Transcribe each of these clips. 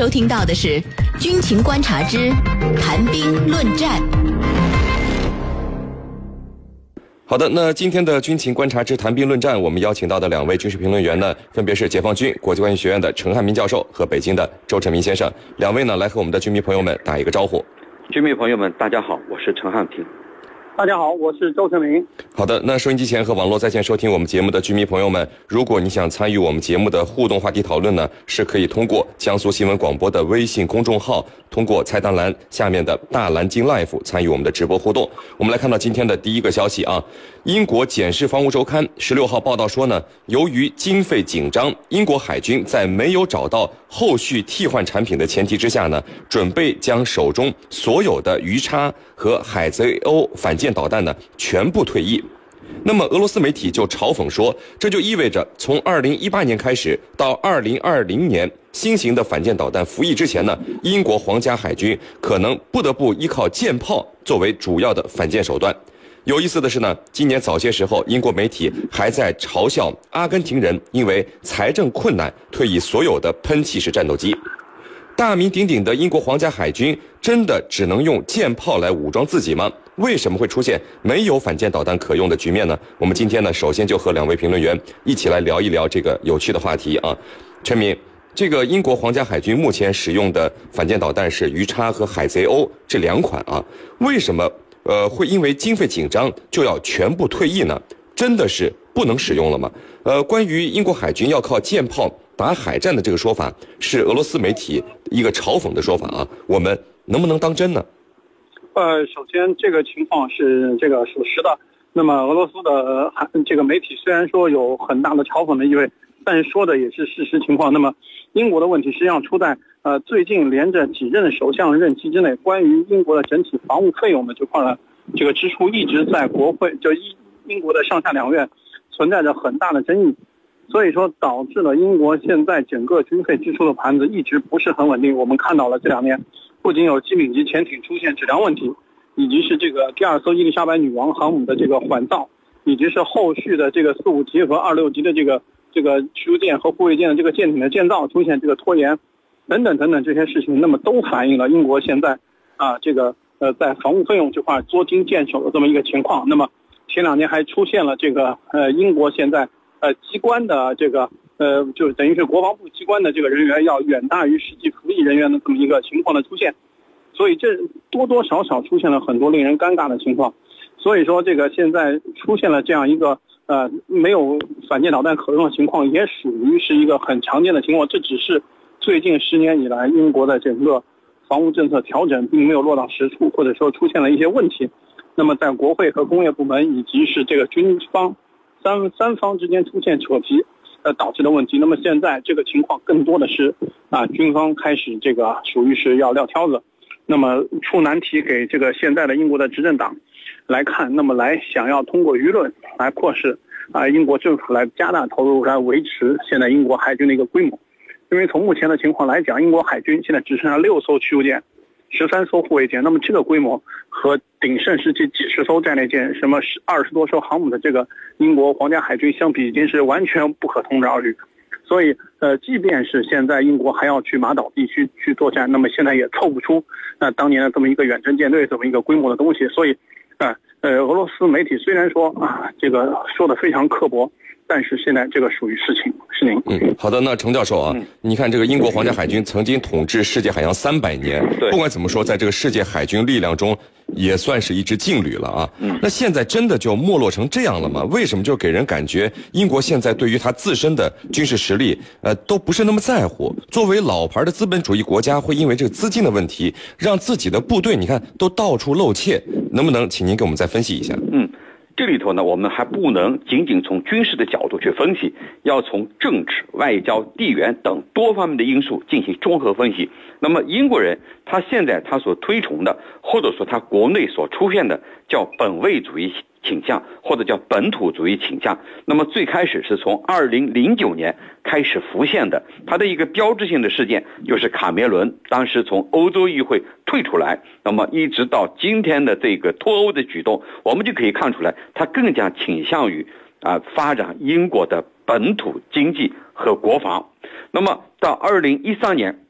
收听到的是《军情观察之谈兵论战》。好的，那今天的《军情观察之谈兵论战》，我们邀请到的两位军事评论员呢，分别是解放军国际关系学院的陈汉民教授和北京的周成明先生。两位呢，来和我们的军迷朋友们打一个招呼。军迷朋友们，大家好，我是陈汉平。大家好，我是周成林。好的，那收音机前和网络在线收听我们节目的居民朋友们，如果你想参与我们节目的互动话题讨论呢，是可以通过江苏新闻广播的微信公众号，通过菜单栏下面的大蓝鲸 Life 参与我们的直播互动。我们来看到今天的第一个消息啊，英国《简氏防务周刊》十六号报道说呢，由于经费紧张，英国海军在没有找到后续替换产品的前提之下呢，准备将手中所有的鱼叉和海贼欧反舰导弹呢全部退役。那么俄罗斯媒体就嘲讽说，这就意味着从二零一八年开始到二零二零年新型的反舰导弹服役之前呢，英国皇家海军可能不得不依靠舰炮作为主要的反舰手段。有意思的是呢，今年早些时候，英国媒体还在嘲笑阿根廷人因为财政困难退役所有的喷气式战斗机。大名鼎鼎的英国皇家海军真的只能用舰炮来武装自己吗？为什么会出现没有反舰导弹可用的局面呢？我们今天呢，首先就和两位评论员一起来聊一聊这个有趣的话题啊。陈明，这个英国皇家海军目前使用的反舰导弹是鱼叉和海贼鸥这两款啊，为什么呃会因为经费紧张就要全部退役呢？真的是不能使用了吗？呃，关于英国海军要靠舰炮打海战的这个说法，是俄罗斯媒体一个嘲讽的说法啊，我们能不能当真呢？呃，首先这个情况是这个属实的。那么俄罗斯的这个媒体虽然说有很大的嘲讽的意味，但是说的也是事实情况。那么英国的问题实际上出在呃最近连着几任首相任期之内，关于英国的整体防务费用的这块呢，这个支出一直在国会就英英国的上下两院存在着很大的争议，所以说导致了英国现在整个军费支出的盘子一直不是很稳定。我们看到了这两年。不仅有机敏级潜艇出现质量问题，以及是这个第二艘伊丽莎白女王航母的这个缓造，以及是后续的这个四五级和二六级的这个这个驱逐舰和护卫舰的这个舰艇的建造出现这个拖延，等等等等这些事情，那么都反映了英国现在啊这个呃在防务费用这块捉襟见肘的这么一个情况。那么前两年还出现了这个呃英国现在呃机关的这个。呃，就等于是国防部机关的这个人员要远大于实际服役人员的这么一个情况的出现，所以这多多少少出现了很多令人尴尬的情况。所以说，这个现在出现了这样一个呃没有反舰导弹可用的情况，也属于是一个很常见的情况。这只是最近十年以来英国的整个防务政策调整并没有落到实处，或者说出现了一些问题。那么在国会和工业部门以及是这个军方三三方之间出现扯皮。呃，导致的问题。那么现在这个情况更多的是啊，军方开始这个属于是要撂挑子，那么出难题给这个现在的英国的执政党来看，那么来想要通过舆论来迫使啊英国政府来加大投入来维持现在英国海军的一个规模。因为从目前的情况来讲，英国海军现在只剩下六艘驱逐舰。十三艘护卫舰，那么这个规模和鼎盛时期几十艘战列舰、什么十二十多艘航母的这个英国皇家海军相比，已经是完全不可同日而语。所以，呃，即便是现在英国还要去马岛地区去作战，那么现在也凑不出那当年的这么一个远征舰队这么一个规模的东西。所以，啊，呃，俄罗斯媒体虽然说啊，这个说的非常刻薄。但是现在这个属于事情，是您。嗯，好的，那程教授啊，你看这个英国皇家海军曾经统治世界海洋三百年，对，不管怎么说，在这个世界海军力量中，也算是一支劲旅了啊。嗯，那现在真的就没落成这样了吗？为什么就给人感觉英国现在对于他自身的军事实力，呃，都不是那么在乎？作为老牌的资本主义国家，会因为这个资金的问题，让自己的部队，你看都到处露怯，能不能请您给我们再分析一下？嗯。这里头呢，我们还不能仅仅从军事的角度去分析，要从政治、外交、地缘等多方面的因素进行综合分析。那么英国人他现在他所推崇的，或者说他国内所出现的叫本位主义。倾向或者叫本土主义倾向，那么最开始是从二零零九年开始浮现的，它的一个标志性的事件就是卡梅伦当时从欧洲议会退出来，那么一直到今天的这个脱欧的举动，我们就可以看出来，他更加倾向于啊发展英国的本土经济和国防。那么到二零一三年。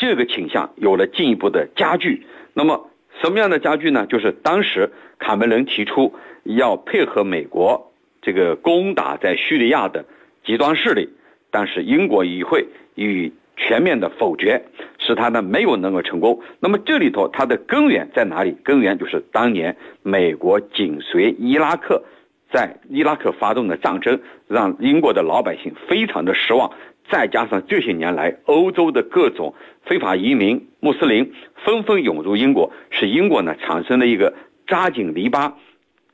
这个倾向有了进一步的加剧。那么什么样的加剧呢？就是当时卡梅伦提出要配合美国这个攻打在叙利亚的极端势力，但是英国议会予以全面的否决，使他呢没有能够成功。那么这里头它的根源在哪里？根源就是当年美国紧随伊拉克，在伊拉克发动的战争，让英国的老百姓非常的失望。再加上这些年来欧洲的各种非法移民穆斯林纷纷涌入英国，使英国呢产生了一个扎紧篱笆，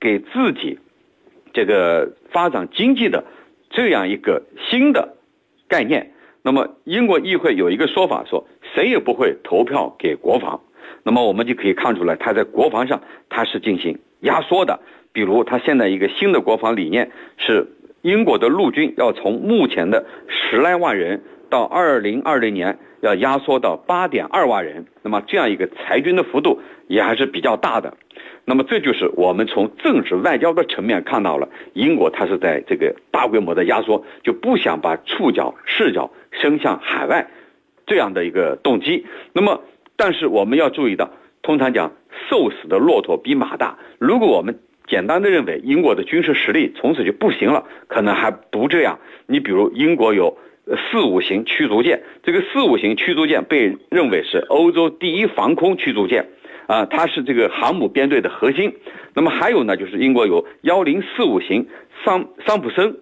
给自己这个发展经济的这样一个新的概念。那么英国议会有一个说法，说谁也不会投票给国防。那么我们就可以看出来，他在国防上他是进行压缩的。比如他现在一个新的国防理念是，英国的陆军要从目前的十来万人到二零二零年要压缩到八点二万人。那么这样一个裁军的幅度也还是比较大的。那么这就是我们从政治外交的层面看到了英国它是在这个大规模的压缩，就不想把触角视角伸向海外这样的一个动机。那么，但是我们要注意到，通常讲瘦死的骆驼比马大。如果我们简单的认为英国的军事实力从此就不行了，可能还不这样。你比如英国有四五型驱逐舰，这个四五型驱逐舰被认为是欧洲第一防空驱逐舰。啊，它是这个航母编队的核心。那么还有呢，就是英国有幺零四五型桑桑普森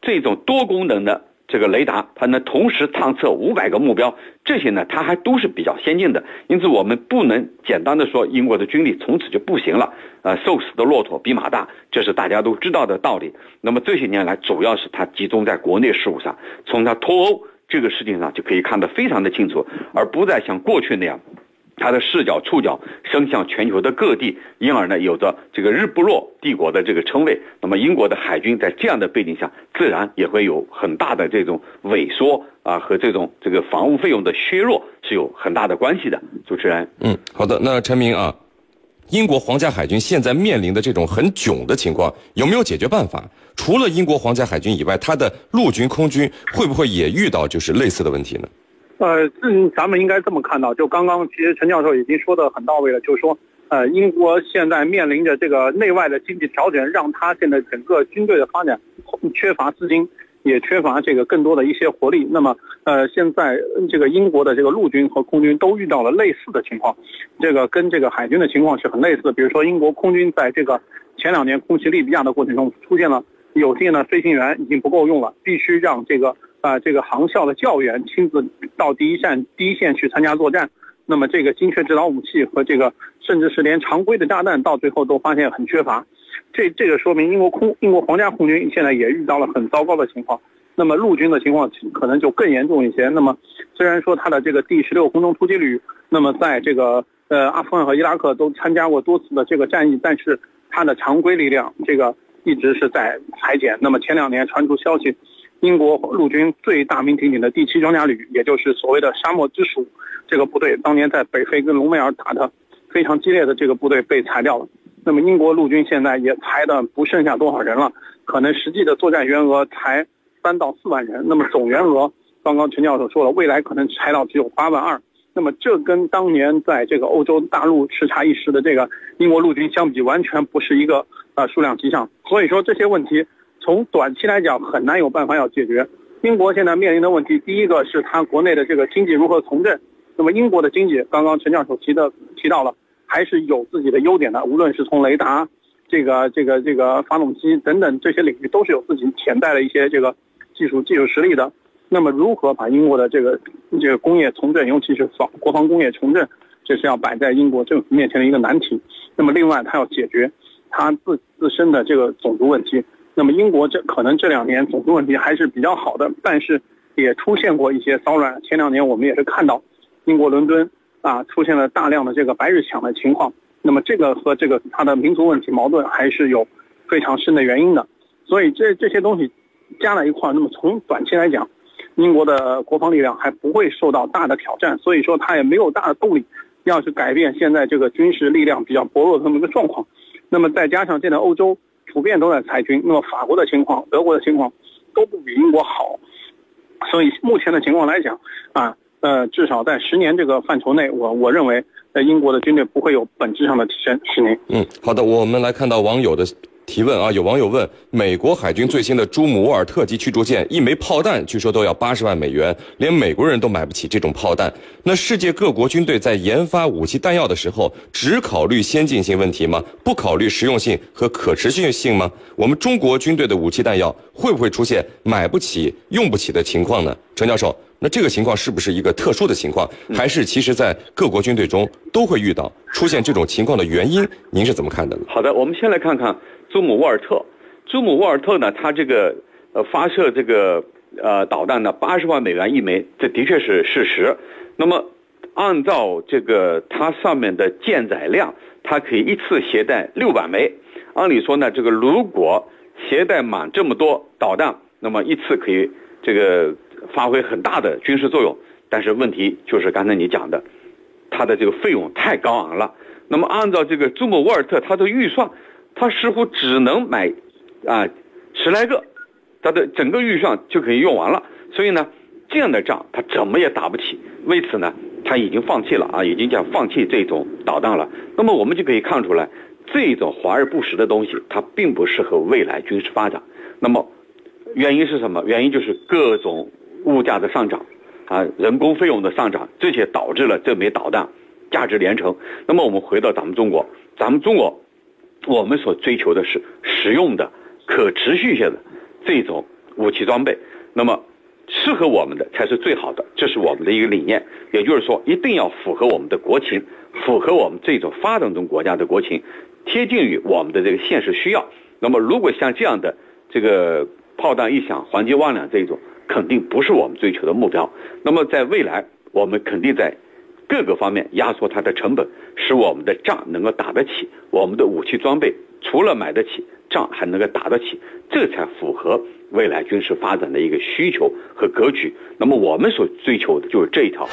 这种多功能的这个雷达，它能同时探测五百个目标。这些呢，它还都是比较先进的。因此，我们不能简单的说英国的军力从此就不行了。呃，瘦死的骆驼比马大，这是大家都知道的道理。那么这些年来，主要是它集中在国内事务上，从它脱欧这个事情上就可以看得非常的清楚，而不再像过去那样。它的视角触角伸向全球的各地，因而呢有着这个日不落帝国的这个称谓。那么英国的海军在这样的背景下，自然也会有很大的这种萎缩啊，和这种这个防务费用的削弱是有很大的关系的。主持人，嗯，好的。那陈明啊，英国皇家海军现在面临的这种很囧的情况，有没有解决办法？除了英国皇家海军以外，它的陆军、空军会不会也遇到就是类似的问题呢？呃，这咱们应该这么看到，就刚刚其实陈教授已经说的很到位了，就是说，呃，英国现在面临着这个内外的经济调整，让他现在整个军队的发展缺乏资金，也缺乏这个更多的一些活力。那么，呃，现在这个英国的这个陆军和空军都遇到了类似的情况，这个跟这个海军的情况是很类似的。比如说，英国空军在这个前两年空袭利比亚的过程中，出现了有些呢飞行员已经不够用了，必须让这个。啊，这个航校的教员亲自到第一线第一线去参加作战，那么这个精确制导武器和这个甚至是连常规的炸弹，到最后都发现很缺乏。这这个说明英国空英国皇家空军现在也遇到了很糟糕的情况。那么陆军的情况可能就更严重一些。那么虽然说他的这个第十六空中突击旅，那么在这个呃阿富汗和伊拉克都参加过多次的这个战役，但是他的常规力量这个一直是在裁减。那么前两年传出消息。英国陆军最大名鼎鼎的第七装甲旅，也就是所谓的沙漠之鼠，这个部队当年在北非跟隆美尔打的非常激烈的这个部队被裁掉了。那么英国陆军现在也裁的不剩下多少人了，可能实际的作战员额才三到四万人。那么总员额，刚刚陈教授说了，未来可能裁到只有八万二。那么这跟当年在这个欧洲大陆叱咤一时的这个英国陆军相比，完全不是一个呃数量级上。所以说这些问题。从短期来讲，很难有办法要解决。英国现在面临的问题，第一个是它国内的这个经济如何从振。那么英国的经济，刚刚陈教授提的提到了，还是有自己的优点的。无论是从雷达、这个这个这个发动机等等这些领域，都是有自己潜在的一些这个技术技术实力的。那么如何把英国的这个这个工业重振，尤其是防国防工业重振，这是要摆在英国政府面前的一个难题。那么另外，它要解决它自自身的这个种族问题。那么英国这可能这两年种族问题还是比较好的，但是也出现过一些骚乱。前两年我们也是看到，英国伦敦啊出现了大量的这个白日抢的情况。那么这个和这个它的民族问题矛盾还是有非常深的原因的。所以这这些东西加在一块儿，那么从短期来讲，英国的国防力量还不会受到大的挑战，所以说它也没有大的动力要去改变现在这个军事力量比较薄弱的这么一个状况。那么再加上现在欧洲。普遍都在裁军，那么法国的情况、德国的情况都不比英国好，所以目前的情况来讲，啊，呃，至少在十年这个范畴内，我我认为，在，英国的军队不会有本质上的提升。是您。嗯，好的，我们来看到网友的。提问啊，有网友问，美国海军最新的朱姆沃尔特级驱逐舰一枚炮弹据说都要八十万美元，连美国人都买不起这种炮弹。那世界各国军队在研发武器弹药的时候，只考虑先进性问题吗？不考虑实用性和可持续性吗？我们中国军队的武器弹药会不会出现买不起、用不起的情况呢？陈教授，那这个情况是不是一个特殊的情况，还是其实在各国军队中都会遇到出现这种情况的原因？您是怎么看的呢？好的，我们先来看看。朱姆沃尔特，朱姆沃尔特呢？它这个呃发射这个呃导弹呢，八十万美元一枚，这的确是事实。那么按照这个它上面的舰载量，它可以一次携带六百枚。按理说呢，这个如果携带满这么多导弹，那么一次可以这个发挥很大的军事作用。但是问题就是刚才你讲的，它的这个费用太高昂了。那么按照这个朱姆沃尔特它的预算。他似乎只能买，啊，十来个，他的整个预算就可以用完了。所以呢，这样的仗他怎么也打不起。为此呢，他已经放弃了啊，已经叫放弃这种导弹了。那么我们就可以看出来，这种华而不实的东西，它并不适合未来军事发展。那么原因是什么？原因就是各种物价的上涨，啊，人工费用的上涨，这些导致了这枚导弹价值连城。那么我们回到咱们中国，咱们中国。我们所追求的是实用的、可持续性的这种武器装备，那么适合我们的才是最好的，这是我们的一个理念。也就是说，一定要符合我们的国情，符合我们这种发展中国家的国情，贴近于我们的这个现实需要。那么，如果像这样的这个炮弹一响，黄金万两这种，肯定不是我们追求的目标。那么，在未来，我们肯定在。各个方面压缩它的成本，使我们的仗能够打得起，我们的武器装备除了买得起，仗还能够打得起，这才符合未来军事发展的一个需求和格局。那么我们所追求的就是这一条。